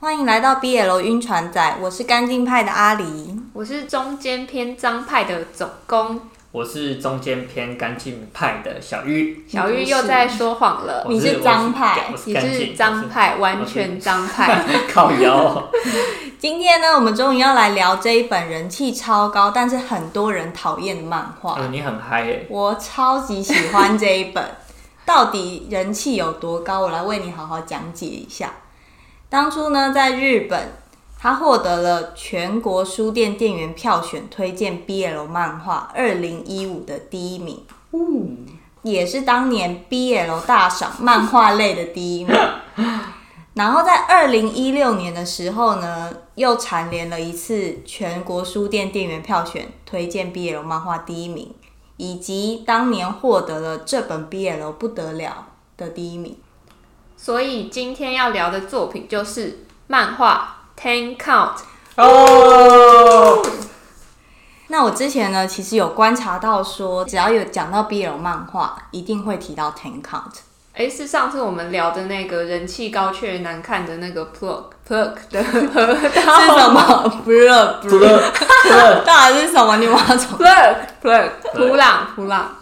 欢迎来到 BL 晕船仔，我是干净派的阿狸，我是中间偏脏派的总工，我是中间偏干净派的小玉。小玉又在说谎了，你是脏派，你是脏派，完全脏派，靠腰。今天呢，我们终于要来聊这一本人气超高，但是很多人讨厌的漫画。嗯，你很嗨耶！我超级喜欢这一本，到底人气有多高？我来为你好好讲解一下。当初呢，在日本，他获得了全国书店店员票选推荐 BL 漫画二零一五的第一名，也是当年 BL 大赏漫画类的第一名。然后在二零一六年的时候呢，又蝉联了一次全国书店店员票选推荐 BL 漫画第一名，以及当年获得了这本 BL 不得了的第一名。所以今天要聊的作品就是漫画《Ten Count》哦。那我之前呢，其实有观察到说，只要有讲到 BL 漫画，一定会提到《Ten Count》。哎，是上次我们聊的那个人气高却难看的那个 Plug Plug 的河 道是什么？Plug Plug 到底是什么？你马上 Plug Plug 普朗普朗。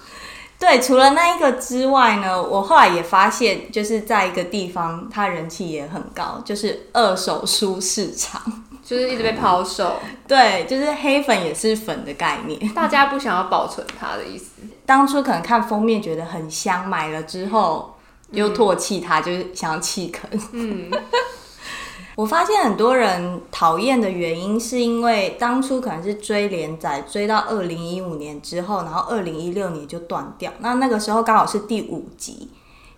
对，除了那一个之外呢，我后来也发现，就是在一个地方，它人气也很高，就是二手书市场，就是一直被抛售。对，就是黑粉也是粉的概念，大家不想要保存它的意思。当初可能看封面觉得很香，买了之后又唾弃它，就是想要弃坑。嗯。我发现很多人讨厌的原因，是因为当初可能是追连载，追到二零一五年之后，然后二零一六年就断掉。那那个时候刚好是第五集，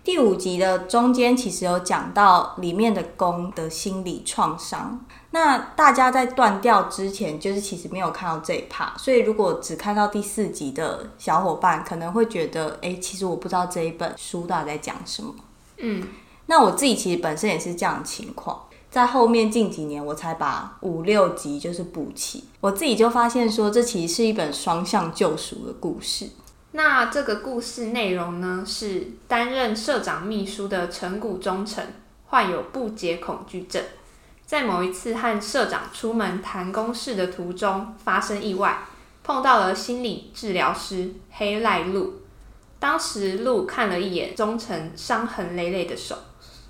第五集的中间其实有讲到里面的公的心理创伤。那大家在断掉之前，就是其实没有看到这一 part，所以如果只看到第四集的小伙伴，可能会觉得，哎，其实我不知道这一本书到底在讲什么。嗯，那我自己其实本身也是这样的情况。在后面近几年，我才把五六集就是补齐。我自己就发现说，这其实是一本双向救赎的故事。那这个故事内容呢，是担任社长秘书的陈谷忠诚患有不洁恐惧症，在某一次和社长出门谈公事的途中发生意外，碰到了心理治疗师黑赖路。当时路看了一眼忠诚伤痕累累的手。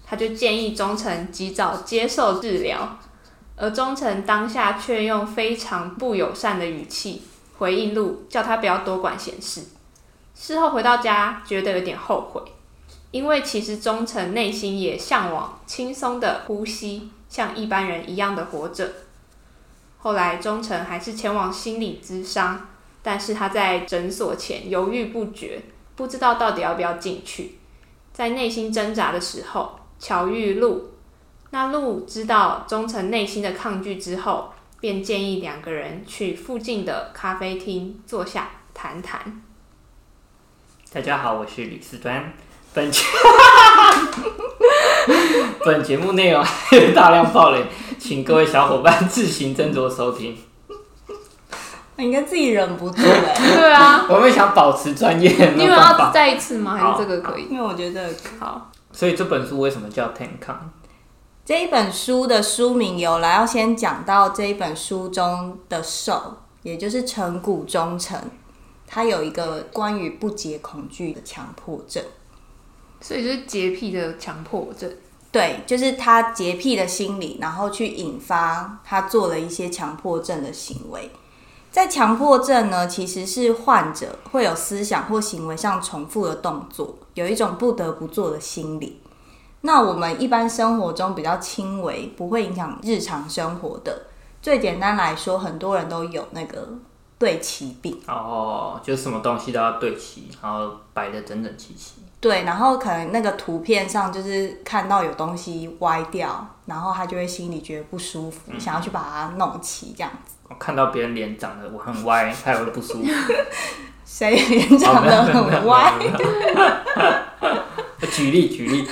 他就建议忠诚及早接受治疗，而忠诚当下却用非常不友善的语气回应路，叫他不要多管闲事。事后回到家，觉得有点后悔，因为其实忠诚内心也向往轻松的呼吸，像一般人一样的活着。后来忠诚还是前往心理咨商，但是他在诊所前犹豫不决，不知道到底要不要进去，在内心挣扎的时候。巧遇鹿，那露知道忠诚内心的抗拒之后，便建议两个人去附近的咖啡厅坐下谈谈。大家好，我是李思端。本节 本节目内容有大量暴雷，请各位小伙伴自行斟酌收听。你应该自己忍不住哎。对啊，我们想保持专业。你有要再一次吗？还是这个可以？因为我觉得好。所以这本书为什么叫《Ten Count》？这一本书的书名由来要先讲到这一本书中的受，也就是成谷忠诚，它有一个关于不洁恐惧的强迫症，所以就是洁癖的强迫症。对，就是他洁癖的心理，然后去引发他做了一些强迫症的行为。在强迫症呢，其实是患者会有思想或行为上重复的动作，有一种不得不做的心理。那我们一般生活中比较轻微，不会影响日常生活的。最简单来说，很多人都有那个对齐病哦，就什么东西都要对齐，然后摆的整整齐齐。对，然后可能那个图片上就是看到有东西歪掉，然后他就会心里觉得不舒服，想要去把它弄齐，这样子。我看到别人脸长得我很歪，他也会不舒服。谁脸长得很歪？举例举例。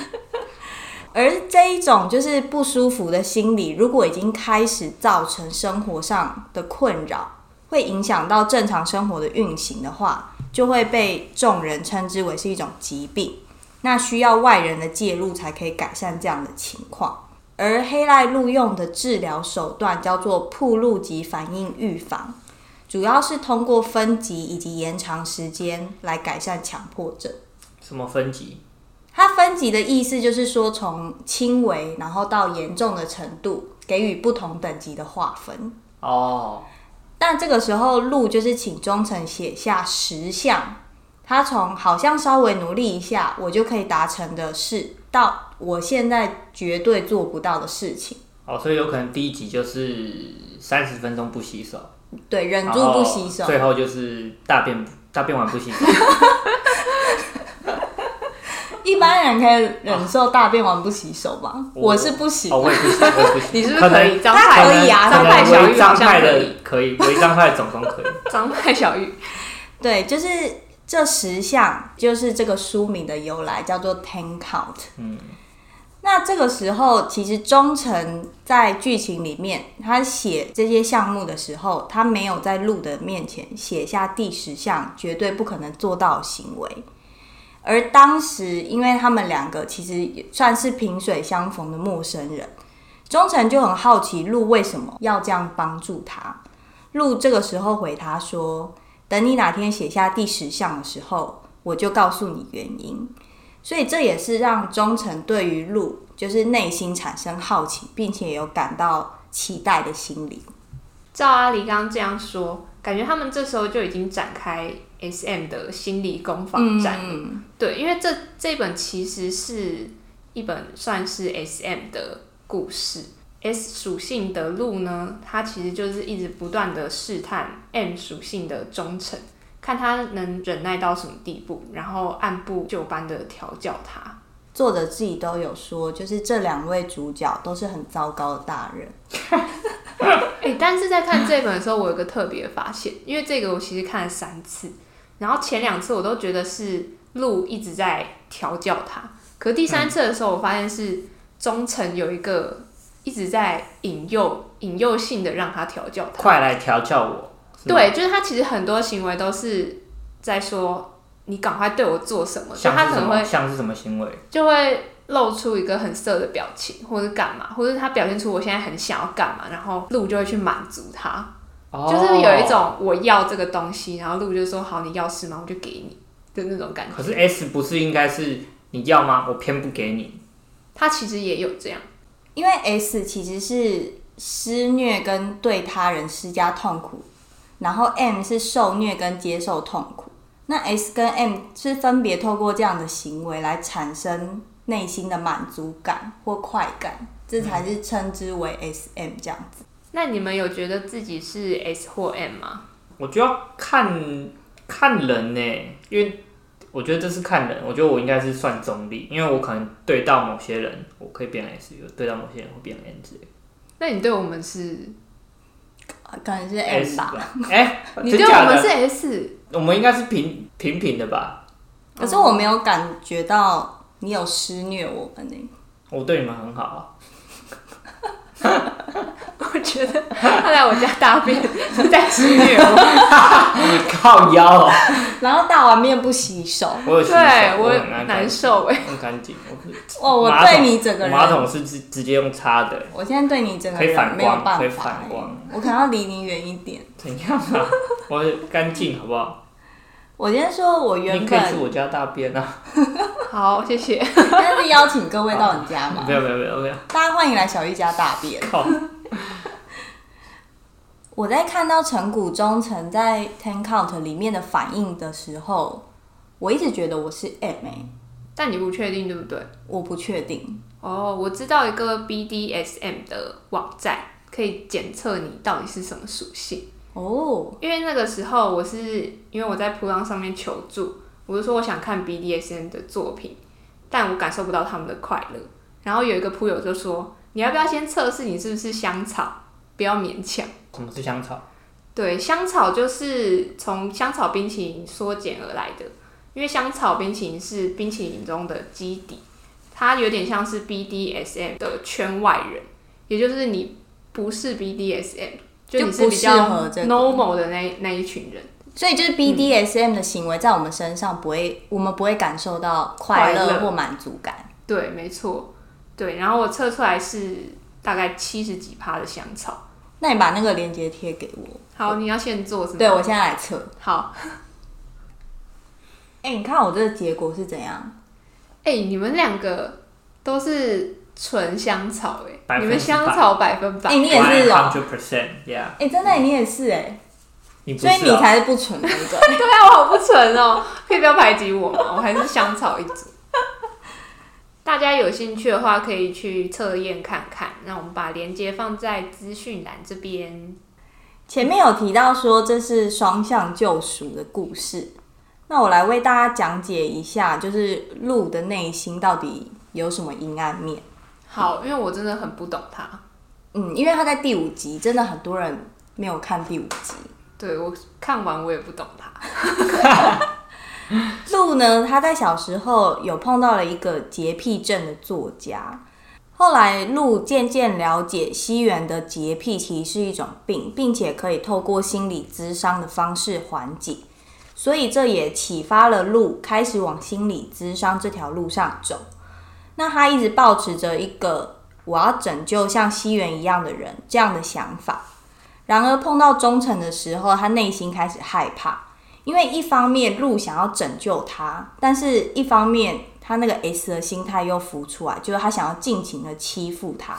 而这一种就是不舒服的心理，如果已经开始造成生活上的困扰，会影响到正常生活的运行的话，就会被众人称之为是一种疾病。那需要外人的介入才可以改善这样的情况。而黑赖录用的治疗手段叫做铺路及反应预防，主要是通过分级以及延长时间来改善强迫症。什么分级？它分级的意思就是说，从轻微然后到严重的程度，给予不同等级的划分。哦，但这个时候，路就是请忠诚写下十项，他从好像稍微努力一下，我就可以达成的事，到我现在绝对做不到的事情。哦，所以有可能第一集就是三十分钟不洗手，对，忍住不洗手。最后就是大便大便完不洗手。一般人可以忍受大便完不洗手吧？我我是不行哦，我也不行，我也不行。你是不是可能可以？张他派可以啊张派小玉好违章派像可以的，可以，违章派的总共可以。张派小玉。对，就是这十项，就是这个书名的由来，叫做 Ten Count。嗯，那这个时候，其实忠诚在剧情里面，他写这些项目的时候，他没有在鹿的面前写下第十项绝对不可能做到行为。而当时，因为他们两个其实也算是萍水相逢的陌生人，忠诚就很好奇鹿为什么要这样帮助他。鹿这个时候回他说：“等你哪天写下第十项的时候，我就告诉你原因。”所以这也是让忠诚对于路就是内心产生好奇，并且有感到期待的心理。照阿狸刚刚这样说，感觉他们这时候就已经展开 S M 的心理攻防战了。嗯，对，因为这这本其实是一本算是 S M 的故事。S 属性的路呢，它其实就是一直不断的试探 M 属性的忠诚，看他能忍耐到什么地步，然后按部就班的调教他。作者自己都有说，就是这两位主角都是很糟糕的大人。哎、但是在看这本的时候，我有个特别发现，因为这个我其实看了三次，然后前两次我都觉得是鹿一直在调教他，可第三次的时候，我发现是忠诚有一个一直在引诱、引诱性的让他调教他。快来调教我。对，就是他其实很多行为都是在说你赶快对我做什么？他可能会像是什么行为？就会露出一个很色的表情，或者干嘛，或者他表现出我现在很想要干嘛，然后鹿就会去满足他。哦就是有一。种我要这个东西，然后鹿就说好，你要是吗？我就给你的那种感觉。可是 S 不是应该是你要吗？我偏不给你。他其实也有这样，因为 S 其实是施虐跟对他人施加痛苦，然后 M 是受虐跟接受痛苦。那 S 跟 M 是分别透过这样的行为来产生内心的满足感或快感，这才是称之为 S M 这样子。那你们有觉得自己是 S 或 M 吗？我就要看看人呢，因为我觉得这是看人。我觉得我应该是算中立，因为我可能对到某些人，我可以变 S；有对到某些人会变 N 之类。那你对我们是？可能是 M S 吧。吧？哎、你真假的对我们是 S？我们应该是平平平的吧？可是我没有感觉到你有施虐我们呢、我对你们很好啊。我觉得他来我家大便是在施虐我。你靠腰哦，然后大碗面不洗手，我有洗手，对我我很爱难受哎。很干净。我不是 哦，我马桶对你整个人，我马桶是直直接用擦的，我现在对你整个可以反人没有光可以办法、欸反光，我可能要离你远一点。怎样啊？我干净好不好？我今天说，我你原可以去本我家大便啊！好，谢谢。但是邀请各位到你家嘛没，有没有没有没有，大家欢迎来小玉家大便。靠！我在看到成谷忠诚在 Ten Count 里面的反应的时候，我一直觉得我是 M 欸但你不确定对不对？我不确定。哦，我知道一个 BDSM 的网站，可以检测你到底是什么属性。哦，因为那个时候我是因为我在扑浪上面求助，我就说我想看 BDSM 的作品，但我感受不到他们的快乐。然后有一个扑友就说，你要不要先测试你是不是香草，不要勉强。什么是香草？对，香草就是从香草冰淇淋缩减而来的，因为香草冰淇淋是冰淇淋中的基底，它有点像是 BDSM 的圈外人，也就是你不是 BDSM，就你是比较 normal 的那那一群人。所以就是 BDSM 的行为在我们身上不会，我们不会感受到快乐或满足感。对，没错。对，然后我测出来是大概七十几趴的香草。那你把那个链接贴给我。好，你要先做是吗？对，我现在来测。好。哎、你看我这个结果是怎样？哎、你们两个都是纯香草哎、你们香草百分百。哎、你也是哦、hundred percent，yeah，哎、真的你也是哎、所以你才是不纯的那个。对啊，我好不纯哦，可以不要排挤我吗？我还是香草一族。大家有兴趣的话，可以去测验看看。那我们把链接放在资讯栏这边。前面有提到说这是双向救赎的故事，那我来为大家讲解一下，就是鹿的内心到底有什么阴暗面。好，因为我真的很不懂他。嗯，因为他在第五集，真的很多人没有看第五集。对我看完我也不懂它。鹿呢，他在小时候有碰到了一个洁癖症的作家。后来，鹿渐渐了解西元的洁癖其实是一种病，并且可以透过心理咨商的方式缓解，所以这也启发了鹿开始往心理咨商这条路上走。那他一直保持着一个我要拯救像西元一样的人这样的想法。然而碰到忠诚的时候，他内心开始害怕，因为一方面鹿想要拯救他，但是一方面他那个 S 的心态又浮出来，就是他想要尽情的欺负他。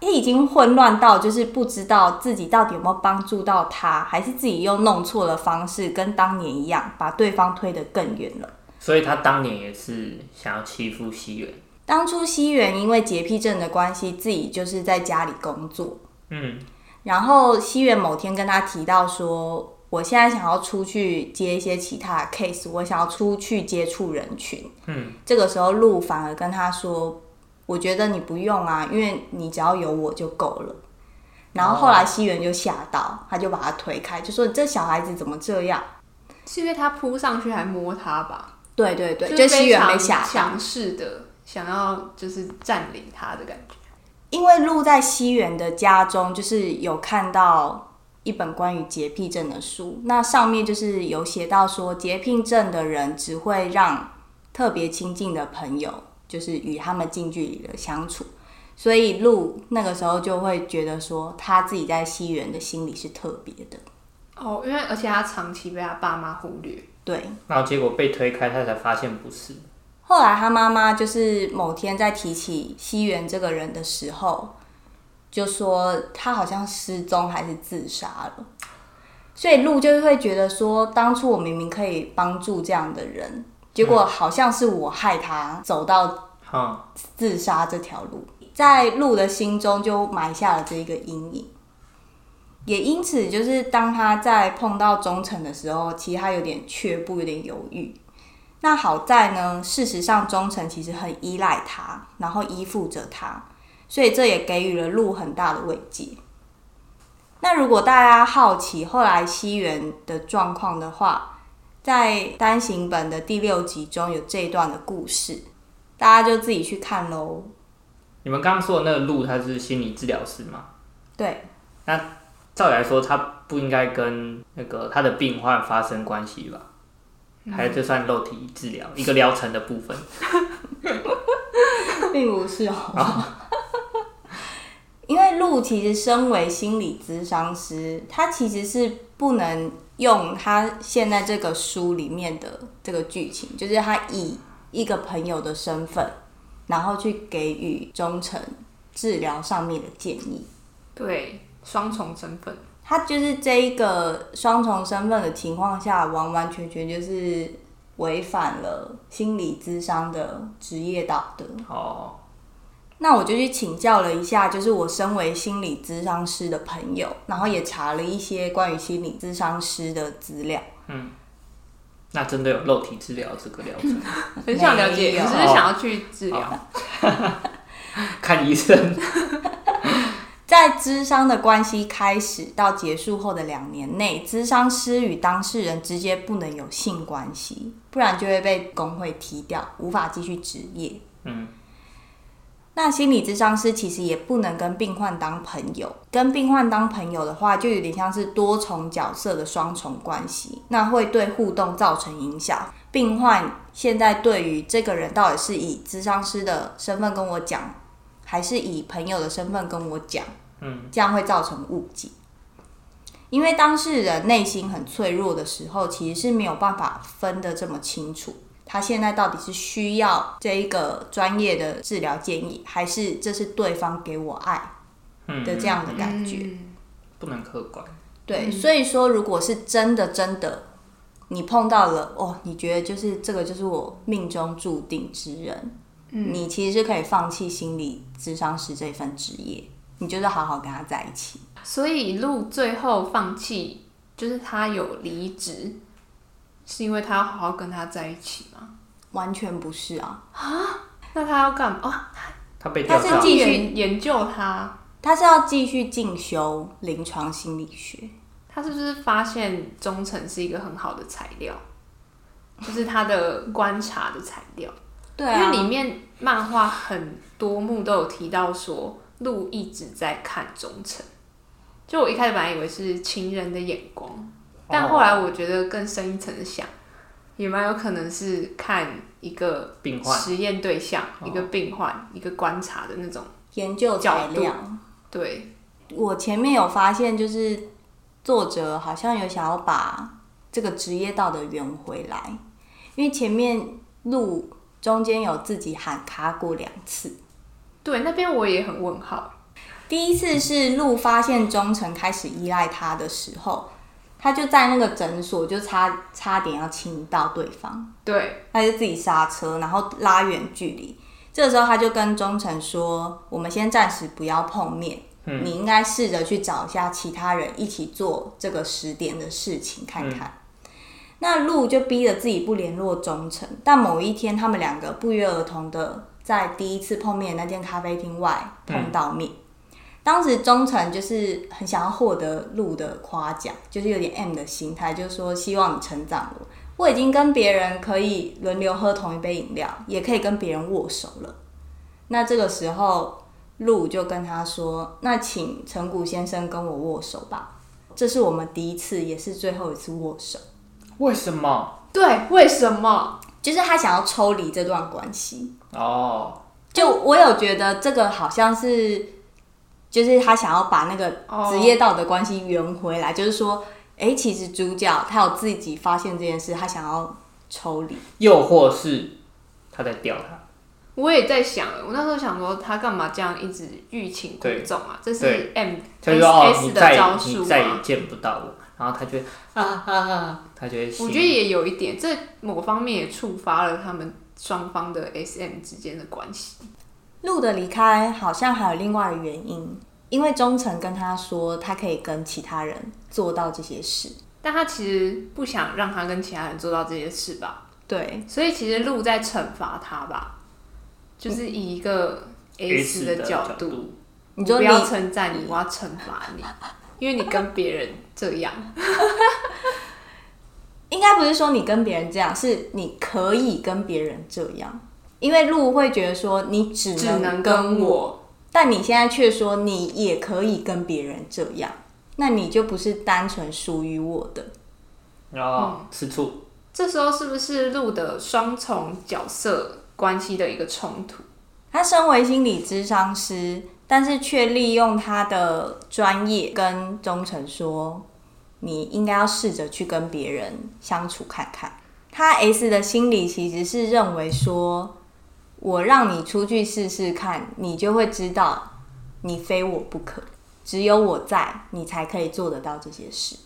他已经混乱到就是不知道自己到底有没有帮助到他，还是自己又弄错了方式，跟当年一样把对方推得更远了。所以他当年也是想要欺负西元。当初西元因为洁癖症的关系，自己就是在家里工作，嗯，然后西元某天跟他提到说，我现在想要出去接一些其他的 case，我想要出去接触人群。嗯，这个时候鹿反而跟他说，我觉得你不用啊，因为你只要有我就够了。然后后来西元就吓到，他就把他推开，就说这小孩子怎么这样？是因为他扑上去还摸他吧？对对对，就就是西元被吓到。强势的想要就是占领他的感觉。因为鹿在西元的家中，就是有看到一本关于洁癖症的书，那上面就是有写到说，洁癖症的人只会让特别亲近的朋友，就是与他们近距离的相处，所以鹿那个时候就会觉得说，他自己在西园的心里是特别的，哦，因为而且他长期被他爸妈忽略。对。然后结果被推开，他才发现不是。后来他妈妈就是某天在提起西园这个人的时候，就说他好像失踪还是自杀了，所以鹿就会觉得说，当初我明明可以帮助这样的人，结果好像是我害他走到、自杀这条路，在鹿的心中就埋下了这一个阴影。也因此，就是当他在碰到忠诚的时候，其实他有点却步，有点犹豫。那好在呢，事实上忠诚其实很依赖他，然后依附着他，所以这也给予了鹿很大的慰藉。那如果大家好奇后来西元的状况的话，在单行本的第六集中有这一段的故事，大家就自己去看喽。你们刚刚说的那个鹿，他是心理治疗师吗？对，那照理来说，他不应该跟那个他的病患发生关系吧？还是这算肉体治疗一个疗程的部分？并不是哦。其实身为心理咨商师，他其实是不能用他现在这个书里面的这个剧情，就是他以一个朋友的身份，然后去给予忠诚治疗上面的建议。对，双重身份。他就是这一个双重身份的情况下，完完全全就是违反了心理咨商的职业道德。哦，那我就去请教了一下，就是我身为心理咨商师的朋友，然后也查了一些关于心理咨商师的资料。嗯那真的有肉体治疗这个疗程？很想了解，没有你是想要去治疗？看医生？在咨商的关系开始到结束后的两年内，咨商师与当事人之间不能有性关系，不然就会被工会踢掉，无法继续执业。嗯，那心理咨商师其实也不能跟病患当朋友，跟病患当朋友的话，就有点像是多重角色的双重关系，那会对互动造成影响。病患现在对于这个人到底是以咨商师的身份跟我讲，还是以朋友的身份跟我讲，嗯，这样会造成误解。因为当事人内心很脆弱的时候，其实是没有办法分得这么清楚。他现在到底是需要这一个专业的治疗建议，还是这是对方给我爱嗯的这样的感觉？嗯不能客观。对，所以说，如果是真的真的，你碰到了哦，你觉得就是这个就是我命中注定之人，你其实是可以放弃心理咨商师这份职业，你就是好好跟他在一起。所以路最后放弃，就是他有离职，是因为他要好好跟他在一起吗？完全不是啊，啊那他要干嘛？哦，他被，他是继续研研究他，他是要继续进修临床心理学。他是不是发现忠诚是一个很好的材料？就是他的观察的材料，对啊，因为里面漫画很多幕都有提到说，路一直在看忠诚。就我一开始本来以为是情人的眼光，但后来我觉得更深一层的想，也蛮有可能是看一个病患实验对象、哦一个病患、一个观察的那种。研究材料。对，我前面有发现，就是作者好像有想要把这个职业道德圆回来，因为前面路中间有自己喊卡过两次。对，那边我也很问号。第一次是路发现忠诚开始依赖他的时候，他就在那个诊所就差差点要亲到对方，对，他就自己刹车，然后拉远距离。这个时候他就跟忠诚说：“我们先暂时不要碰面，你应该试着去找一下其他人一起做这个十点的事情看看。那路就逼着自己不联络忠诚，但某一天他们两个不约而同的在第一次碰面的那间咖啡厅外碰到面。当时忠诚就是很想要获得路的夸奖，就是有点 M 的心态，就是说希望你成长了。我已经跟别人可以轮流喝同一杯饮料，也可以跟别人握手了。那这个时候，路就跟他说：“那请陈谷先生跟我握手吧，这是我们第一次，也是最后一次握手。为什么？对，为什么？就是他想要抽离这段关系。哦，就我有觉得这个好像是，就是他想要把那个职业道德关系圆回来，就是说，哎、其实主角他有自己发现这件事，他想要抽离。又或是他在吊他？我也在想，我那时候想说，他干嘛这样一直欲擒故纵啊？这是 M 他就说哦，S 的招数你再也？见不到我，然后他就会啊啊啊，他就会。我觉得也有一点，这某方面也触发了他们双方的 SM 之间的关系。路的离开好像还有另外的原因，因为忠诚跟他说，他可以跟其他人做到这些事。但他其实不想让他跟其他人做到这些事吧，对，所以其实路在惩罚他吧，就是以一个 S 的角度，度，你说你不要称赞你，我要惩罚你，因为你跟别人这样。应该不是说你跟别人这样，是你可以跟别人这样，因为路会觉得说你只只能能跟跟我，但你现在却说你也可以跟别人这样，那你就不是单纯属于我的。然后吃醋，这时候是不是路的双重角色关系的一个冲突？他身为心理咨商师，但是却利用他的专业跟忠诚说，你应该要试着去跟别人相处看看。他 S 的心理其实是认为说，我让你出去试试看，你就会知道你非我不可，只有我在，你才可以做得到这些事。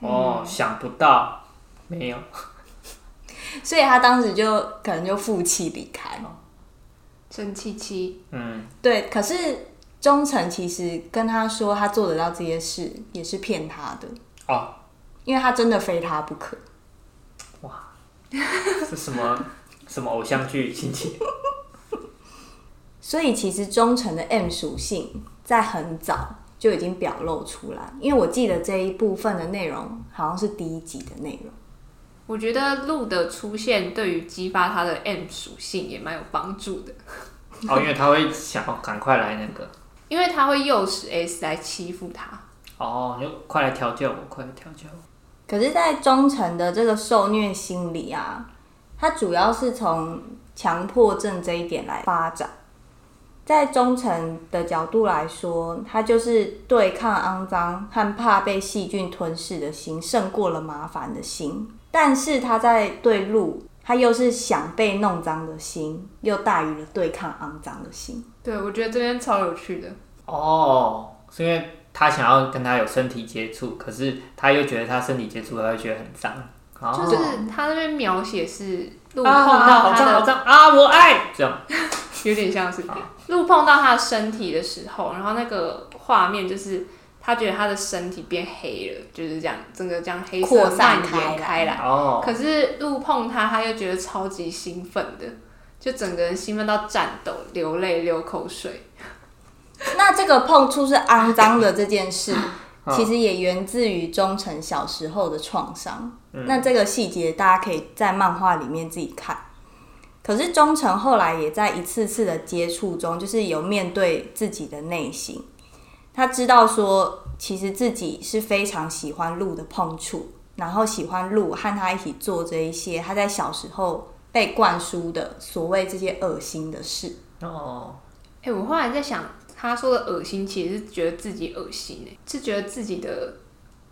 哦，想不到，没有，所以他当时就可能就负气离开。生气气，嗯，对，可是忠诚其实跟他说他做得到这些事，也是骗他的，哦，因为他真的非他不可。哇是什么什么偶像剧情节？所以其实忠诚的 M 属性在很早就已经表露出来，因为我记得这一部分的内容好像是第一集的内容。我觉得鹿的出现对于激发他的 M 属性也蛮有帮助的。哦，因为他会想要赶快来那个，因为他会诱使 S 来欺负他。哦，你就快来调教我，快来调教我。可是，在忠诚的这个受虐心理啊，它主要是从强迫症这一点来发展。在忠诚的角度来说，它就是对抗肮脏和怕被细菌吞噬的心，胜过了麻烦的心。但是他在对路，他又是想被弄脏的心，又大于了对抗肮脏的心。对，我觉得这边超有趣的。哦，是因为他想要跟他有身体接触，可是他又觉得他身体接触他会觉得很脏。哦就是他那边描写是路啊碰到他好脏好的，脏啊，我爱这样。有点像是路碰到他的身体的时候，然后那个画面就是他觉得他的身体变黑了，就是这样，整个这样黑色扩散蔓延开开来。哦，可是路碰他，他又觉得超级兴奋的，就整个人兴奋到颤抖、流泪、流口水。那这个碰触是肮脏的这件事，嗯其实也源自于忠诚小时候的创伤。嗯那这个细节大家可以在漫画里面自己看。可是忠诚后来也在一次次的接触中，就是有面对自己的内心，他知道说，其实自己是非常喜欢鹿的碰触，然后喜欢鹿和他一起做这一些他在小时候被灌输的所谓这些恶心的事。哦，哎、我后来在想，他说的恶心，其实是觉得自己恶心哎、是觉得自己的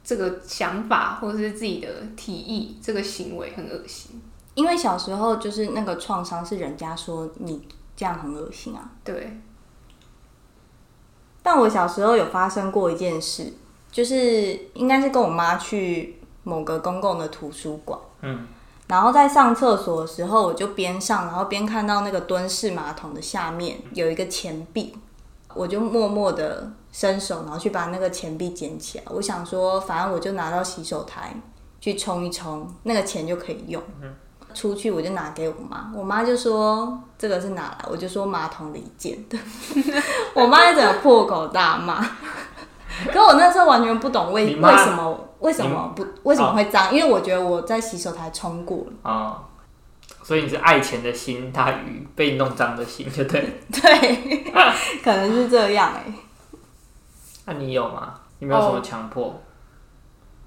这个想法或者是自己的提议、这个行为很恶心。因为小时候就是那个创伤是人家说你这样很恶心啊，对，但我小时候有发生过一件事，就是应该是跟我妈去某个公共的图书馆，嗯，然后在上厕所的时候，我就边上，然后边看到那个蹲式马桶的下面有一个钱币，我就默默的伸手，然后去把那个钱币捡起来。我想说，反正我就拿到洗手台去冲一冲，那个钱就可以用。出去我就拿给我妈，我妈就说这个是哪来，我就说马桶里捡的，我妈就整个破口大骂。可我那时候完全不懂为为什么为什么不为什么会脏，因为我觉得我在洗手台冲过了。哦，所以你是爱钱的心大于被弄脏的心，就对了。对，可能是这样哎、那你有吗？你没有什么强迫？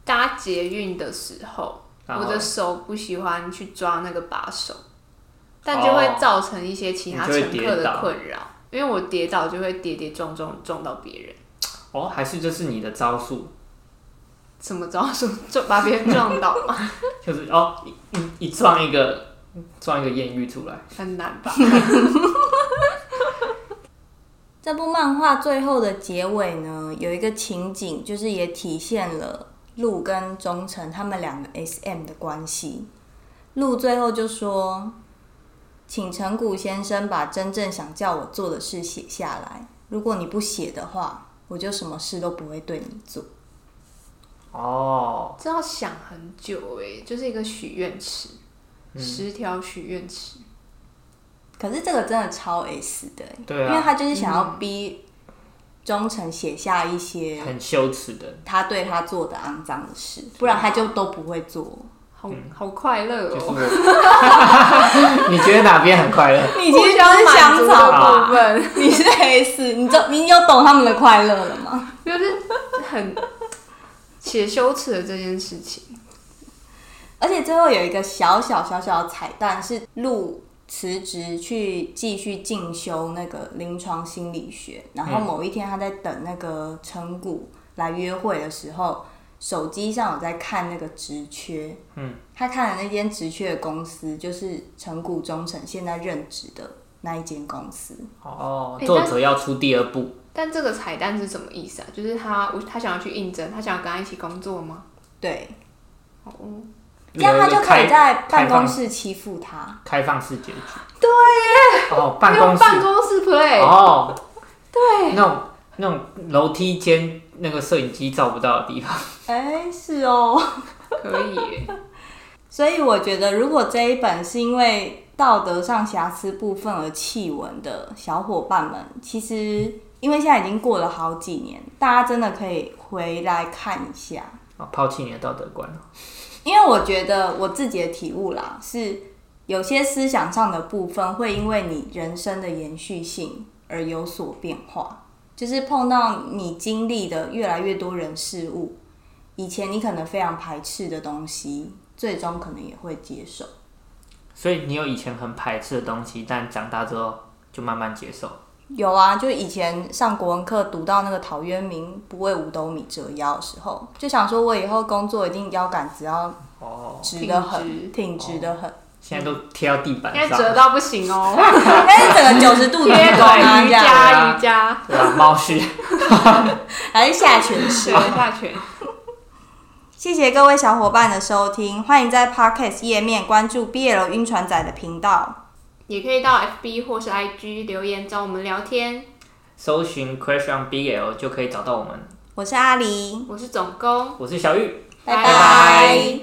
搭捷运的时候，我的手不喜欢去抓那个把手，但就会造成一些其他乘客的困扰，因为我跌倒就会跌跌撞撞撞到别人。哦，还是这是你的招数，什么招数？就把别人撞倒吗？就是哦，一一一撞一个撞一个艳遇出来。很难吧？这部漫画最后的结尾呢，有一个情景，就是也体现了鹿跟忠诚他们两个 S M 的关系。鹿最后就说：“请成谷先生把真正想叫我做的事写下来，如果你不写的话，我就什么事都不会对你做。哦，这要想很久哎，就是一个许愿池，十条许愿池。”可是这个真的超 S 的欸、对啊因为他就是想要逼忠诚写下一些很羞耻的，他对他做的肮脏的事，不然他就都不会做。好好快乐就是哦！我。你觉得哪边很快乐？你其实就互相是香草的部分，你是 S，你就你有懂他们的快乐了吗？就是很写羞耻的这件事情。而且最后有一个小小小小的彩蛋，是陆辞职去继续进修那个临床心理学，然后某一天他在等那个成谷来约会的时候，手机上有在看那个职缺，嗯，他看的那间职缺的公司就是成谷忠诚现在任职的那一间公司。哦，欸作者要出第二部，但这个彩蛋是什么意思啊？就是他，我他想要去应征，他想要跟他一起工作吗？对，哦，这样他就可以在办公室欺负他。开放式结局。对哦，办公室办公室 play，、哦，对，那种那种楼梯间那个摄影机照不到的地方。哎、是哦。可以。所以我觉得，如果这一本是因为道德上瑕疵部分而弃文的小伙伴们，其实因为现在已经过了好几年，大家真的可以回来看一下。哦，抛弃你的道德观了。因为我觉得我自己的体悟啦，是有些思想上的部分会因为你人生的延续性而有所变化，就是碰到你经历的越来越多人事物，以前你可能非常排斥的东西，最终可能也会接受。所以你有以前很排斥的东西，但长大之后就慢慢接受。有啊，就以前上国文课读到那个陶渊明“不为五斗米折腰”的时候，就想说我以后工作一定腰杆只要哦，直的很，挺直挺直的很，现在都贴到地板现在上，折到不行哦，但是整个九十度贴鞠躬啊瑜伽瑜伽，对吧？猫式。还是下犬式折。下拳。谢谢各位小伙伴的收听，欢迎在 Podcast 页面关注 BL 晕船仔的频道。也可以到 FB 或是 IG 留言找我们聊天。搜寻 Question BL 就可以找到我们。我是阿狸，我是总工，我是小玉。拜拜拜